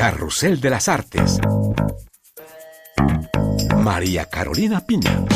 Carrusel de las Artes. María Carolina Piña.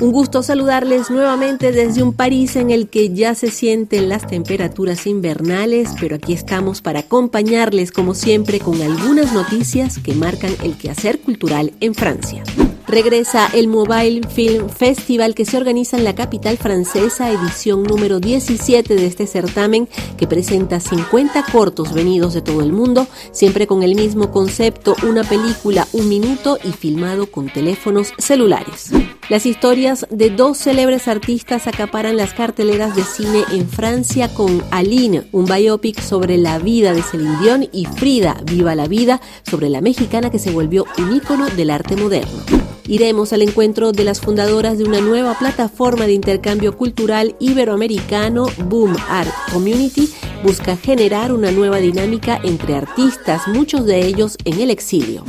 Un gusto saludarles nuevamente desde un París en el que ya se sienten las temperaturas invernales, pero aquí estamos para acompañarles como siempre con algunas noticias que marcan el quehacer cultural en Francia regresa el Mobile Film Festival que se organiza en la capital francesa, edición número 17 de este certamen que presenta 50 cortos venidos de todo el mundo, siempre con el mismo concepto, una película, un minuto y filmado con teléfonos celulares. Las historias de dos célebres artistas acaparan las carteleras de cine en Francia con Aline, un biopic sobre la vida de Celine Dion, y Frida, Viva la Vida, sobre la mexicana que se volvió un ícono del arte moderno. Iremos al encuentro de las fundadoras de una nueva plataforma de intercambio cultural iberoamericano, Boom Art Community, busca generar una nueva dinámica entre artistas, muchos de ellos en el exilio.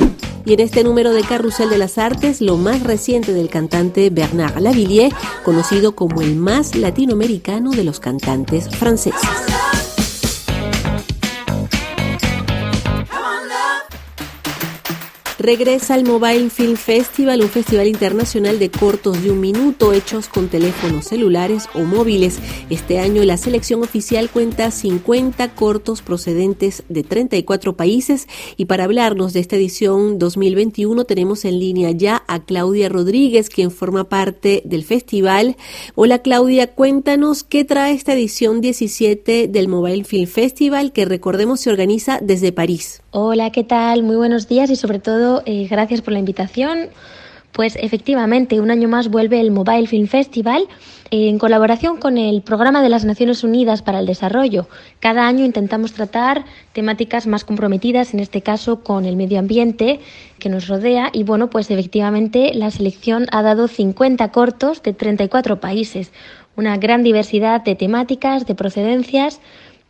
Y en este número de Carrusel de las Artes, lo más reciente del cantante Bernard Lavillier, conocido como el más latinoamericano de los cantantes franceses. Regresa al Mobile Film Festival, un festival internacional de cortos de un minuto hechos con teléfonos celulares o móviles. Este año la selección oficial cuenta 50 cortos procedentes de 34 países y para hablarnos de esta edición 2021 tenemos en línea ya a Claudia Rodríguez, quien forma parte del festival. Hola Claudia, cuéntanos qué trae esta edición 17 del Mobile Film Festival que recordemos se organiza desde París. Hola, ¿qué tal? Muy buenos días y sobre todo eh, gracias por la invitación. Pues efectivamente, un año más vuelve el Mobile Film Festival eh, en colaboración con el Programa de las Naciones Unidas para el Desarrollo. Cada año intentamos tratar temáticas más comprometidas, en este caso con el medio ambiente que nos rodea. Y bueno, pues efectivamente la selección ha dado 50 cortos de 34 países, una gran diversidad de temáticas, de procedencias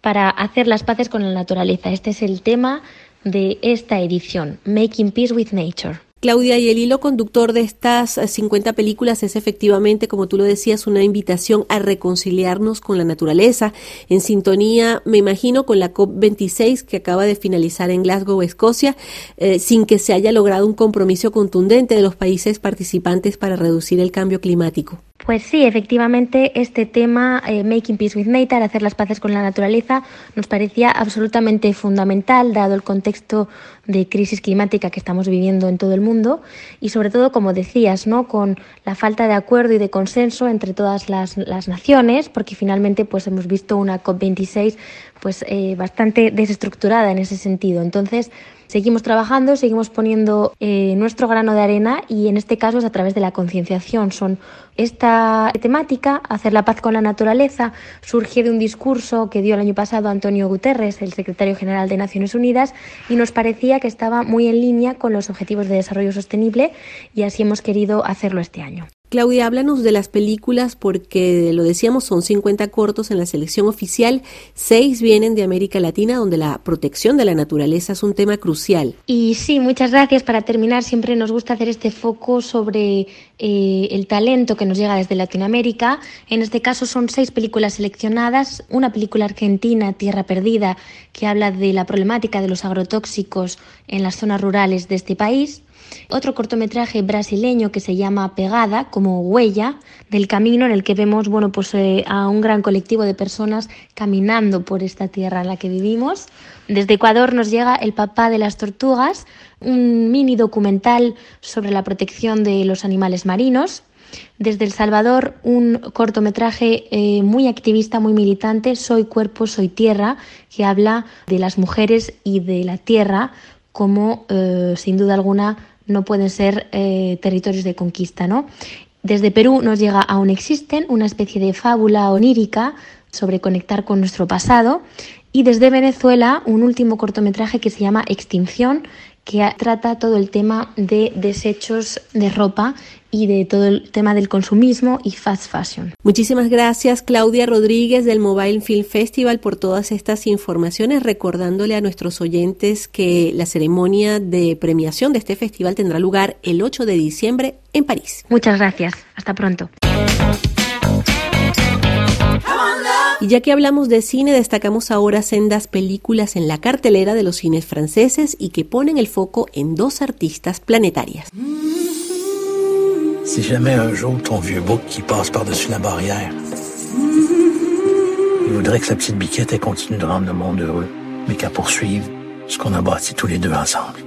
para hacer las paces con la naturaleza. Este es el tema de esta edición, Making Peace with Nature. Claudia, y el hilo conductor de estas 50 películas es efectivamente, como tú lo decías, una invitación a reconciliarnos con la naturaleza, en sintonía, me imagino, con la COP26 que acaba de finalizar en Glasgow, Escocia, eh, sin que se haya logrado un compromiso contundente de los países participantes para reducir el cambio climático. Pues sí, efectivamente, este tema, eh, Making Peace with Nature, hacer las paces con la naturaleza, nos parecía absolutamente fundamental, dado el contexto de crisis climática que estamos viviendo en todo el mundo y, sobre todo, como decías, ¿no? con la falta de acuerdo y de consenso entre todas las, las naciones, porque finalmente pues, hemos visto una COP26 pues, eh, bastante desestructurada en ese sentido. Entonces, Seguimos trabajando, seguimos poniendo eh, nuestro grano de arena y en este caso es a través de la concienciación. Son esta temática, hacer la paz con la naturaleza, surge de un discurso que dio el año pasado Antonio Guterres, el secretario general de Naciones Unidas, y nos parecía que estaba muy en línea con los objetivos de desarrollo sostenible y así hemos querido hacerlo este año. Claudia, háblanos de las películas porque lo decíamos, son 50 cortos en la selección oficial, seis vienen de América Latina donde la protección de la naturaleza es un tema crucial. Y sí, muchas gracias. Para terminar, siempre nos gusta hacer este foco sobre eh, el talento que nos llega desde Latinoamérica. En este caso son seis películas seleccionadas, una película argentina, Tierra Perdida, que habla de la problemática de los agrotóxicos en las zonas rurales de este país otro cortometraje brasileño que se llama Pegada, como huella del camino en el que vemos bueno, pues, eh, a un gran colectivo de personas caminando por esta tierra en la que vivimos. Desde Ecuador nos llega El papá de las tortugas, un mini documental sobre la protección de los animales marinos. Desde El Salvador, un cortometraje eh, muy activista, muy militante, Soy cuerpo, soy tierra, que habla de las mujeres y de la tierra como, eh, sin duda alguna, no pueden ser eh, territorios de conquista, ¿no? Desde Perú nos llega Aún existen, una especie de fábula onírica sobre conectar con nuestro pasado. Y desde Venezuela, un último cortometraje que se llama Extinción, que trata todo el tema de desechos de ropa y de todo el tema del consumismo y fast fashion. Muchísimas gracias Claudia Rodríguez del Mobile Film Festival por todas estas informaciones, recordándole a nuestros oyentes que la ceremonia de premiación de este festival tendrá lugar el 8 de diciembre en París. Muchas gracias, hasta pronto. Y ya que hablamos de cine, destacamos ahora sendas películas en la cartelera de los cines franceses y que ponen el foco en dos artistas planetarias. Si jamais un jour ton vieux bouc qui passe par-dessus la barrière, il voudrait que sa petite biquette continue de rendre le monde heureux, mais qu'à poursuivre ce qu'on a bâti tous les deux ensemble.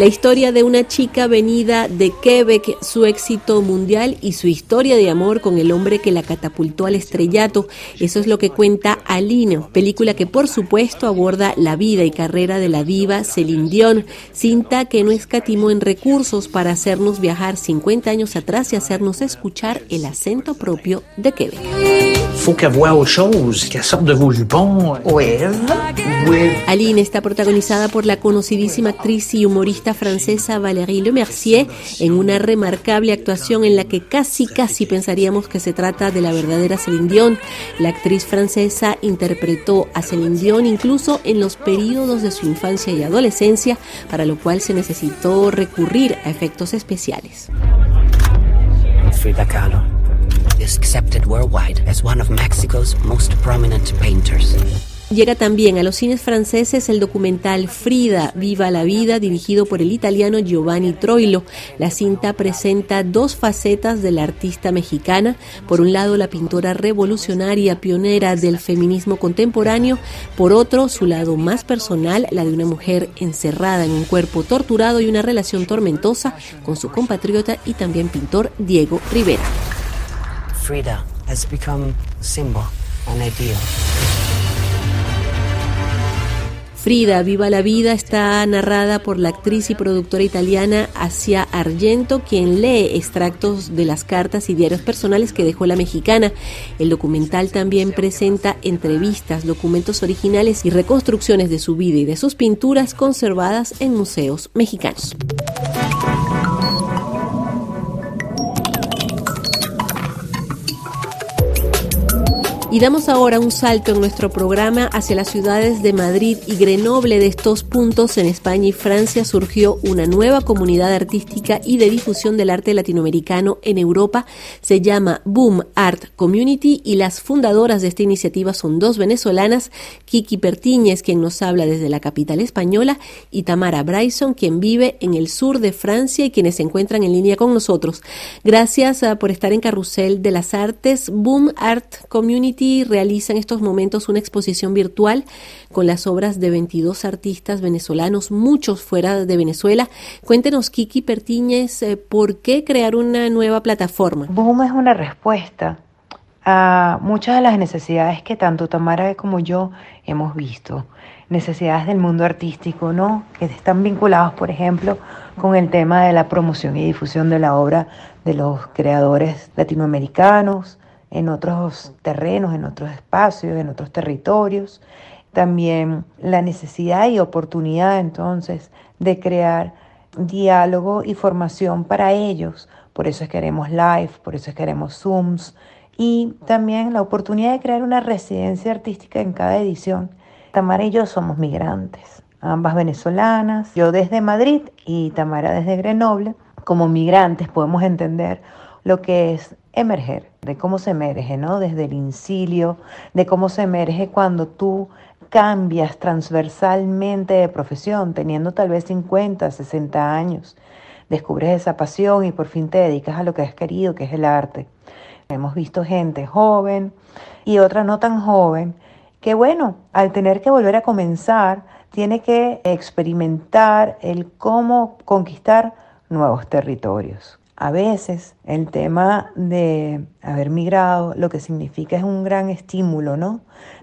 La historia de una chica venida de Quebec, su éxito mundial y su historia de amor con el hombre que la catapultó al estrellato. Eso es lo que cuenta Aline, película que por supuesto aborda la vida y carrera de la diva Celine Dion, cinta que no escatimó en recursos para hacernos viajar 50 años atrás y hacernos escuchar el acento propio de Quebec. Aline está protagonizada por la conocidísima actriz y humorista francesa Valérie Lemercier en una remarcable actuación en la que casi casi pensaríamos que se trata de la verdadera Céline Dion. La actriz francesa interpretó a Céline Dion incluso en los periodos de su infancia y adolescencia, para lo cual se necesitó recurrir a efectos especiales. Frida Kahlo is accepted worldwide as one of Mexico's most prominent painters. Llega también a los cines franceses el documental Frida, Viva la Vida, dirigido por el italiano Giovanni Troilo. La cinta presenta dos facetas de la artista mexicana. Por un lado, la pintora revolucionaria, pionera del feminismo contemporáneo. Por otro, su lado más personal, la de una mujer encerrada en un cuerpo torturado y una relación tormentosa con su compatriota y también pintor Diego Rivera. Frida has become symbol, an ideal. Frida, Viva la Vida, está narrada por la actriz y productora italiana Asia Argento, quien lee extractos de las cartas y diarios personales que dejó la mexicana. El documental también presenta entrevistas, documentos originales y reconstrucciones de su vida y de sus pinturas conservadas en museos mexicanos. Y damos ahora un salto en nuestro programa hacia las ciudades de Madrid y Grenoble. De estos puntos en España y Francia surgió una nueva comunidad artística y de difusión del arte latinoamericano en Europa. Se llama Boom Art Community y las fundadoras de esta iniciativa son dos venezolanas, Kiki Pertíñez, quien nos habla desde la capital española, y Tamara Bryson, quien vive en el sur de Francia y quienes se encuentran en línea con nosotros. Gracias uh, por estar en Carrusel de las Artes. Boom Art Community realiza en estos momentos una exposición virtual con las obras de 22 artistas venezolanos, muchos fuera de Venezuela. Cuéntenos, Kiki Pertíñez, eh, ¿por qué crear una nueva plataforma? Boom es una respuesta a muchas de las necesidades que tanto Tamara como yo hemos visto. Necesidades del mundo artístico, ¿no? Que están vinculados, por ejemplo, con el tema de la promoción y difusión de la obra de los creadores latinoamericanos, en otros terrenos, en otros espacios, en otros territorios. También la necesidad y oportunidad entonces de crear diálogo y formación para ellos. Por eso es que haremos live, por eso es que haremos Zooms y también la oportunidad de crear una residencia artística en cada edición. Tamara y yo somos migrantes, ambas venezolanas, yo desde Madrid y Tamara desde Grenoble. Como migrantes podemos entender lo que es emerger, de cómo se emerge, ¿no? Desde el incilio, de cómo se emerge cuando tú cambias transversalmente de profesión, teniendo tal vez 50, 60 años, descubres esa pasión y por fin te dedicas a lo que has querido, que es el arte. Hemos visto gente joven y otra no tan joven, que bueno, al tener que volver a comenzar, tiene que experimentar el cómo conquistar nuevos territorios. A veces el tema de haber migrado lo que significa es un gran estímulo, ¿no?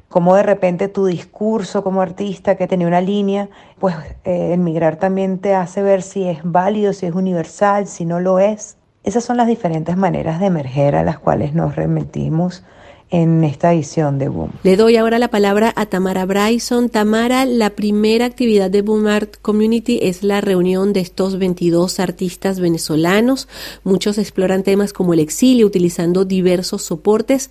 Como de repente tu discurso como artista que tenía una línea, pues eh, el migrar también te hace ver si es válido, si es universal, si no lo es. Esas son las diferentes maneras de emerger a las cuales nos remitimos en esta edición de Boom. Le doy ahora la palabra a Tamara Bryson. Tamara, la primera actividad de Boom Art Community es la reunión de estos 22 artistas venezolanos. Muchos exploran temas como el exilio utilizando diversos soportes.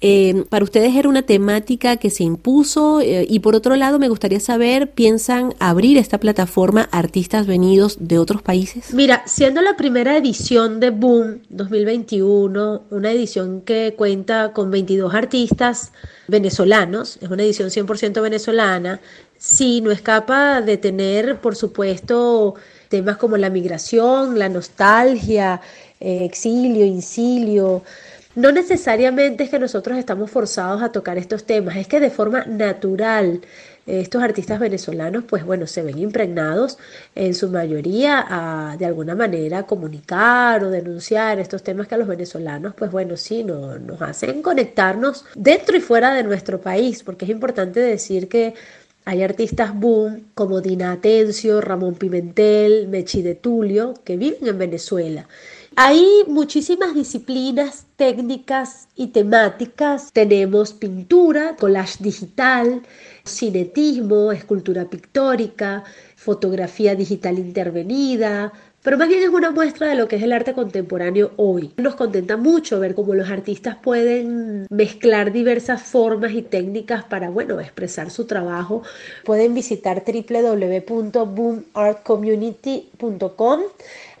Eh, para ustedes era una temática que se impuso eh, y por otro lado me gustaría saber, ¿piensan abrir esta plataforma a artistas venidos de otros países? Mira, siendo la primera edición de Boom 2021, una edición que cuenta con 22 dos artistas venezolanos, es una edición 100% venezolana, sí, no escapa de tener, por supuesto, temas como la migración, la nostalgia, eh, exilio, incilio. No necesariamente es que nosotros estamos forzados a tocar estos temas, es que de forma natural estos artistas venezolanos, pues bueno, se ven impregnados en su mayoría a de alguna manera comunicar o denunciar estos temas que a los venezolanos, pues bueno, sí, no, nos hacen conectarnos dentro y fuera de nuestro país, porque es importante decir que hay artistas boom como Dina Atencio, Ramón Pimentel, Mechi de Tulio, que viven en Venezuela. Hay muchísimas disciplinas técnicas y temáticas. Tenemos pintura, collage digital, cinetismo, escultura pictórica, fotografía digital intervenida, pero más bien es una muestra de lo que es el arte contemporáneo hoy. Nos contenta mucho ver cómo los artistas pueden mezclar diversas formas y técnicas para, bueno, expresar su trabajo. Pueden visitar www.boomartcommunity.com.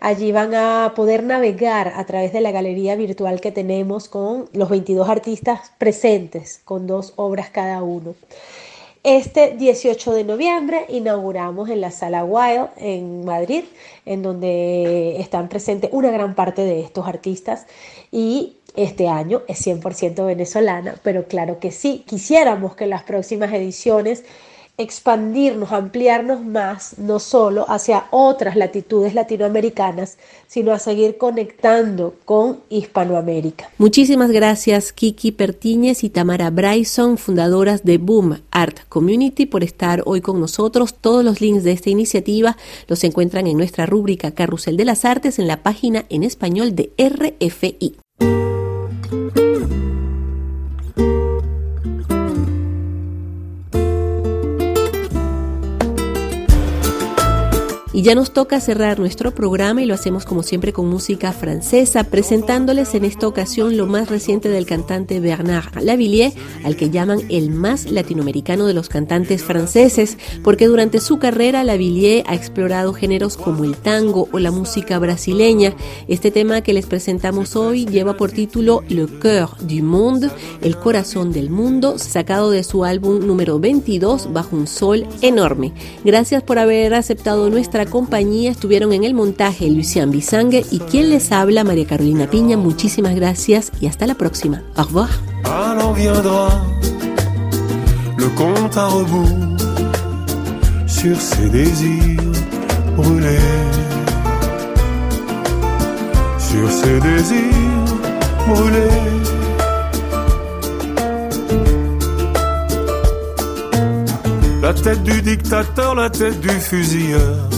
Allí van a poder navegar a través de la galería virtual que tenemos con los 22 artistas presentes, con dos obras cada uno. Este 18 de noviembre inauguramos en la Sala Wild en Madrid, en donde están presentes una gran parte de estos artistas. Y este año es 100% venezolana, pero claro que sí, quisiéramos que las próximas ediciones expandirnos, ampliarnos más, no solo hacia otras latitudes latinoamericanas, sino a seguir conectando con Hispanoamérica. Muchísimas gracias Kiki Pertíñez y Tamara Bryson, fundadoras de Boom Art Community, por estar hoy con nosotros. Todos los links de esta iniciativa los encuentran en nuestra rúbrica Carrusel de las Artes en la página en español de RFI. Ya nos toca cerrar nuestro programa y lo hacemos como siempre con música francesa, presentándoles en esta ocasión lo más reciente del cantante Bernard Lavillier, al que llaman el más latinoamericano de los cantantes franceses, porque durante su carrera Lavillier ha explorado géneros como el tango o la música brasileña. Este tema que les presentamos hoy lleva por título Le Cœur du Monde, el corazón del mundo, sacado de su álbum número 22, Bajo un sol enorme. Gracias por haber aceptado nuestra compañía estuvieron en el montaje Lucian Bisangue y quien les habla, María Carolina Piña. Muchísimas gracias y hasta la próxima. Au revoir. Le compte à rebours sur ses désirs brûlés. Sur ses désirs brûlés. La tête du dictateur, la tête du fusilleur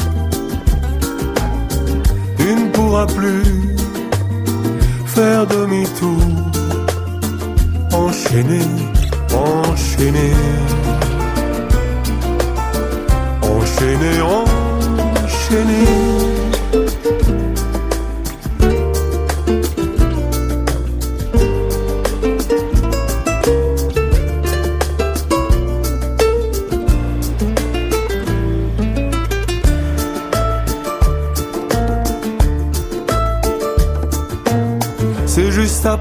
pourra plus faire demi-tour. Enchaîner, enchaîner. Enchaîner, enchaîner.